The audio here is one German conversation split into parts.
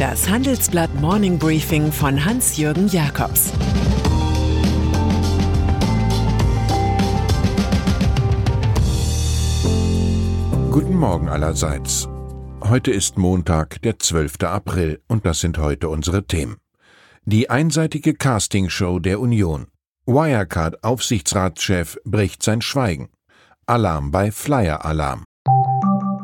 Das Handelsblatt Morning Briefing von Hans-Jürgen Jakobs Guten Morgen allerseits. Heute ist Montag, der 12. April, und das sind heute unsere Themen. Die einseitige Castingshow der Union. Wirecard-Aufsichtsratschef bricht sein Schweigen. Alarm bei Flyer Alarm.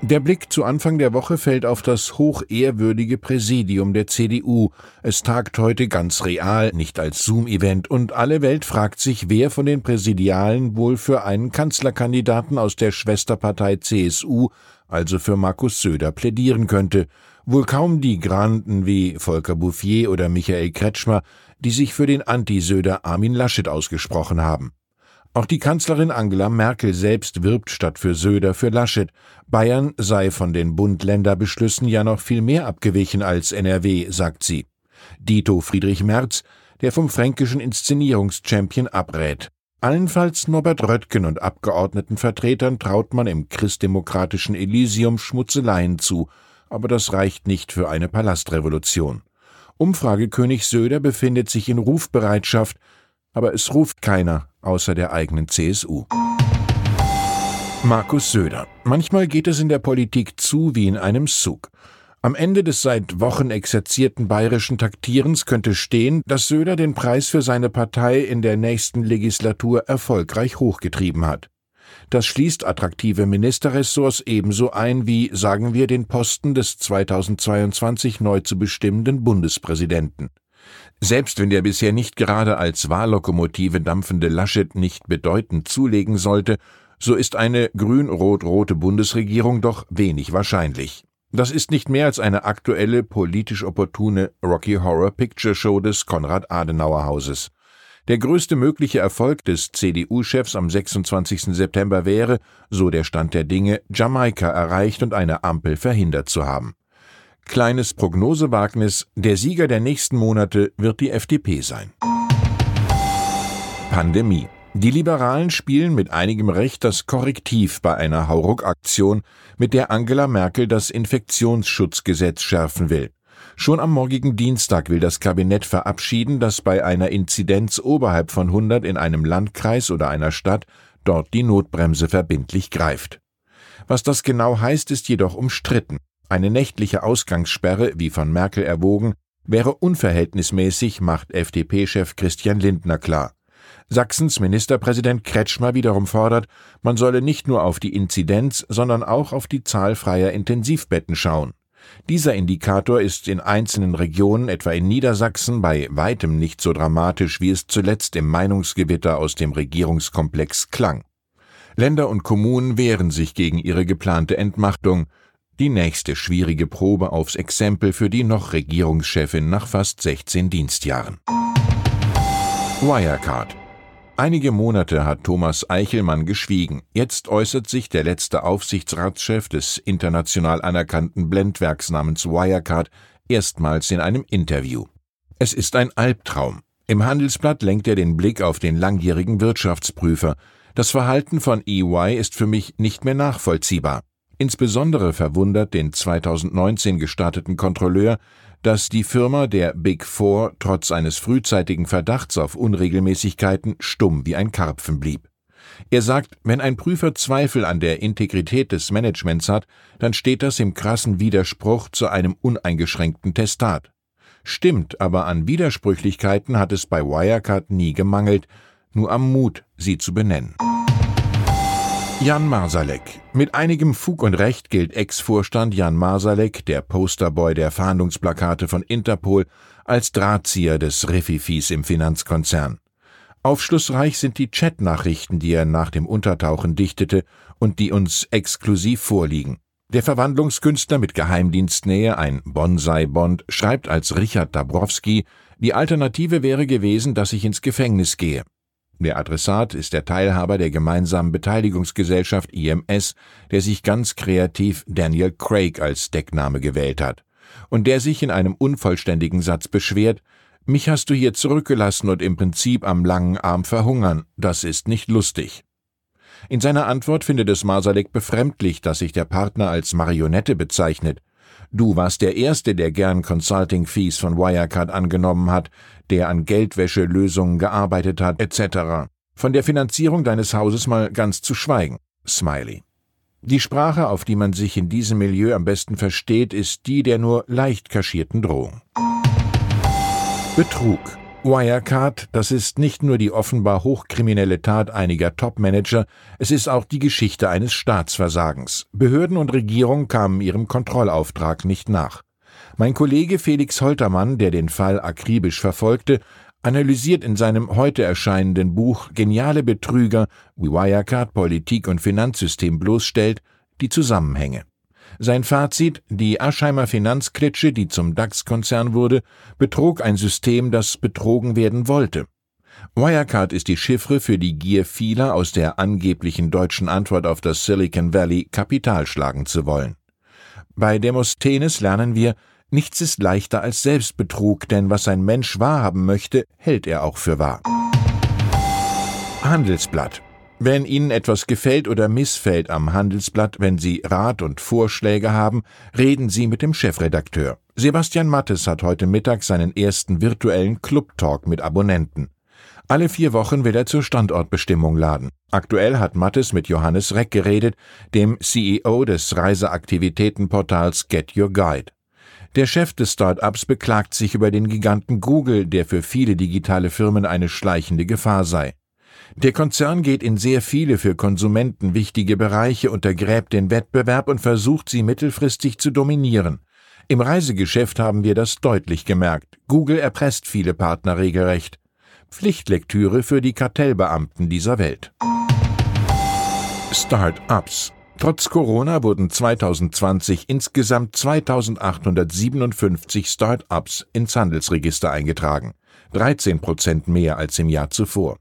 Der Blick zu Anfang der Woche fällt auf das hochehrwürdige Präsidium der CDU. Es tagt heute ganz real, nicht als Zoom-Event, und alle Welt fragt sich, wer von den Präsidialen wohl für einen Kanzlerkandidaten aus der Schwesterpartei CSU, also für Markus Söder, plädieren könnte. Wohl kaum die Granden wie Volker Bouffier oder Michael Kretschmer, die sich für den Anti-Söder Armin Laschet ausgesprochen haben. Auch die Kanzlerin Angela Merkel selbst wirbt statt für Söder für Laschet. Bayern sei von den Bund-Länder-Beschlüssen ja noch viel mehr abgewichen als NRW, sagt sie. Dito Friedrich Merz, der vom fränkischen Inszenierungschampion abrät. Allenfalls Norbert Röttgen und Abgeordnetenvertretern traut man im christdemokratischen Elysium Schmutzeleien zu, aber das reicht nicht für eine Palastrevolution. Umfragekönig Söder befindet sich in Rufbereitschaft, aber es ruft keiner außer der eigenen CSU. Markus Söder. Manchmal geht es in der Politik zu wie in einem Zug. Am Ende des seit Wochen exerzierten bayerischen Taktierens könnte stehen, dass Söder den Preis für seine Partei in der nächsten Legislatur erfolgreich hochgetrieben hat. Das schließt attraktive Ministerressorts ebenso ein wie, sagen wir, den Posten des 2022 neu zu bestimmenden Bundespräsidenten. Selbst wenn der bisher nicht gerade als Wahllokomotive dampfende Laschet nicht bedeutend zulegen sollte, so ist eine grün-rot-rote Bundesregierung doch wenig wahrscheinlich. Das ist nicht mehr als eine aktuelle politisch opportune Rocky Horror Picture Show des Konrad-Adenauer-Hauses. Der größte mögliche Erfolg des CDU-Chefs am 26. September wäre, so der Stand der Dinge, Jamaika erreicht und eine Ampel verhindert zu haben. Kleines Prognosewagnis, der Sieger der nächsten Monate wird die FDP sein. Pandemie. Die Liberalen spielen mit einigem Recht das Korrektiv bei einer Hauruck-Aktion, mit der Angela Merkel das Infektionsschutzgesetz schärfen will. Schon am morgigen Dienstag will das Kabinett verabschieden, dass bei einer Inzidenz oberhalb von 100 in einem Landkreis oder einer Stadt dort die Notbremse verbindlich greift. Was das genau heißt, ist jedoch umstritten. Eine nächtliche Ausgangssperre, wie von Merkel erwogen, wäre unverhältnismäßig, macht FDP-Chef Christian Lindner klar. Sachsens Ministerpräsident Kretschmer wiederum fordert, man solle nicht nur auf die Inzidenz, sondern auch auf die Zahl freier Intensivbetten schauen. Dieser Indikator ist in einzelnen Regionen, etwa in Niedersachsen, bei weitem nicht so dramatisch, wie es zuletzt im Meinungsgewitter aus dem Regierungskomplex klang. Länder und Kommunen wehren sich gegen ihre geplante Entmachtung, die nächste schwierige Probe aufs Exempel für die noch Regierungschefin nach fast 16 Dienstjahren. Wirecard. Einige Monate hat Thomas Eichelmann geschwiegen. Jetzt äußert sich der letzte Aufsichtsratschef des international anerkannten Blendwerks namens Wirecard erstmals in einem Interview. Es ist ein Albtraum. Im Handelsblatt lenkt er den Blick auf den langjährigen Wirtschaftsprüfer. Das Verhalten von EY ist für mich nicht mehr nachvollziehbar. Insbesondere verwundert den 2019 gestarteten Kontrolleur, dass die Firma der Big Four trotz eines frühzeitigen Verdachts auf Unregelmäßigkeiten stumm wie ein Karpfen blieb. Er sagt, wenn ein Prüfer Zweifel an der Integrität des Managements hat, dann steht das im krassen Widerspruch zu einem uneingeschränkten Testat. Stimmt, aber an Widersprüchlichkeiten hat es bei Wirecard nie gemangelt, nur am Mut, sie zu benennen. Jan Marsalek. Mit einigem Fug und Recht gilt Ex-Vorstand Jan Marsalek, der Posterboy der Fahndungsplakate von Interpol, als Drahtzieher des Refifis im Finanzkonzern. Aufschlussreich sind die Chatnachrichten, die er nach dem Untertauchen dichtete und die uns exklusiv vorliegen. Der Verwandlungskünstler mit Geheimdienstnähe, ein Bonsai-Bond, schreibt als Richard Dabrowski, die Alternative wäre gewesen, dass ich ins Gefängnis gehe. Der Adressat ist der Teilhaber der gemeinsamen Beteiligungsgesellschaft IMS, der sich ganz kreativ Daniel Craig als Deckname gewählt hat und der sich in einem unvollständigen Satz beschwert, mich hast du hier zurückgelassen und im Prinzip am langen Arm verhungern, das ist nicht lustig. In seiner Antwort findet es Masalek befremdlich, dass sich der Partner als Marionette bezeichnet. Du warst der Erste, der gern Consulting-Fees von Wirecard angenommen hat, der an Geldwäschelösungen gearbeitet hat, etc. Von der Finanzierung deines Hauses mal ganz zu schweigen. Smiley. Die Sprache, auf die man sich in diesem Milieu am besten versteht, ist die der nur leicht kaschierten Drohung. Betrug. Wirecard, das ist nicht nur die offenbar hochkriminelle Tat einiger Topmanager, es ist auch die Geschichte eines Staatsversagens. Behörden und Regierung kamen ihrem Kontrollauftrag nicht nach. Mein Kollege Felix Holtermann, der den Fall akribisch verfolgte, analysiert in seinem heute erscheinenden Buch Geniale Betrüger, wie Wirecard Politik und Finanzsystem bloßstellt, die Zusammenhänge. Sein Fazit, die Aschheimer Finanzklitsche, die zum DAX-Konzern wurde, betrog ein System, das betrogen werden wollte. Wirecard ist die Chiffre für die Gier vieler, aus der angeblichen deutschen Antwort auf das Silicon Valley Kapital schlagen zu wollen. Bei Demosthenes lernen wir, nichts ist leichter als Selbstbetrug, denn was ein Mensch wahrhaben möchte, hält er auch für wahr. Handelsblatt wenn Ihnen etwas gefällt oder missfällt am Handelsblatt, wenn Sie Rat und Vorschläge haben, reden Sie mit dem Chefredakteur. Sebastian Mattes hat heute Mittag seinen ersten virtuellen Club-Talk mit Abonnenten. Alle vier Wochen will er zur Standortbestimmung laden. Aktuell hat Mattes mit Johannes Reck geredet, dem CEO des Reiseaktivitätenportals Get Your Guide. Der Chef des Start-ups beklagt sich über den Giganten Google, der für viele digitale Firmen eine schleichende Gefahr sei. Der Konzern geht in sehr viele für Konsumenten wichtige Bereiche, untergräbt den Wettbewerb und versucht sie mittelfristig zu dominieren. Im Reisegeschäft haben wir das deutlich gemerkt. Google erpresst viele Partner regelrecht. Pflichtlektüre für die Kartellbeamten dieser Welt. Start-ups Trotz Corona wurden 2020 insgesamt 2857 Start-ups ins Handelsregister eingetragen, 13 Prozent mehr als im Jahr zuvor.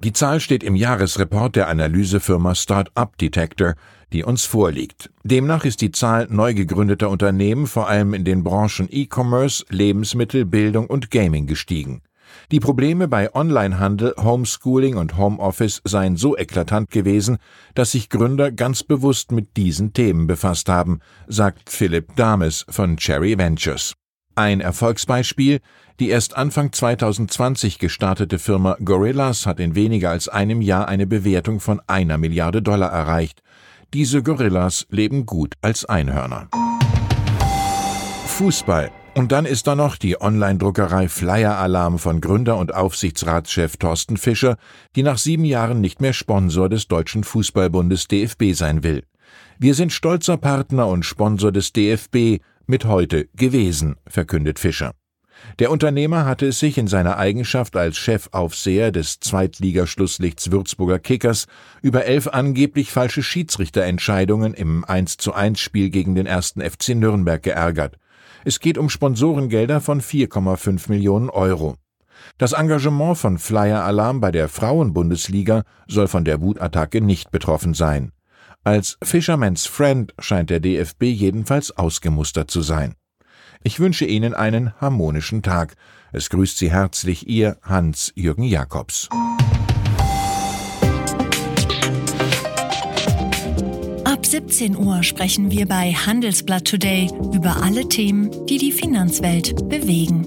Die Zahl steht im Jahresreport der Analysefirma Startup Detector, die uns vorliegt. Demnach ist die Zahl neu gegründeter Unternehmen vor allem in den Branchen E-Commerce, Lebensmittel, Bildung und Gaming gestiegen. Die Probleme bei Onlinehandel, Homeschooling und Homeoffice seien so eklatant gewesen, dass sich Gründer ganz bewusst mit diesen Themen befasst haben, sagt Philipp Dames von Cherry Ventures. Ein Erfolgsbeispiel, die erst Anfang 2020 gestartete Firma Gorillas hat in weniger als einem Jahr eine Bewertung von einer Milliarde Dollar erreicht. Diese Gorillas leben gut als Einhörner. Fußball. Und dann ist da noch die Online-Druckerei Flyer Alarm von Gründer und Aufsichtsratschef Thorsten Fischer, die nach sieben Jahren nicht mehr Sponsor des Deutschen Fußballbundes DFB sein will. Wir sind stolzer Partner und Sponsor des DFB, mit heute gewesen, verkündet Fischer. Der Unternehmer hatte es sich in seiner Eigenschaft als Chefaufseher des Zweitligaschlusslichts Würzburger Kickers über elf angeblich falsche Schiedsrichterentscheidungen im 1 zu 1 Spiel gegen den ersten FC Nürnberg geärgert. Es geht um Sponsorengelder von 4,5 Millionen Euro. Das Engagement von Flyer Alarm bei der Frauenbundesliga soll von der Wutattacke nicht betroffen sein. Als Fisherman's Friend scheint der DFB jedenfalls ausgemustert zu sein. Ich wünsche Ihnen einen harmonischen Tag. Es grüßt Sie herzlich Ihr Hans-Jürgen Jakobs. Ab 17 Uhr sprechen wir bei Handelsblatt Today über alle Themen, die die Finanzwelt bewegen.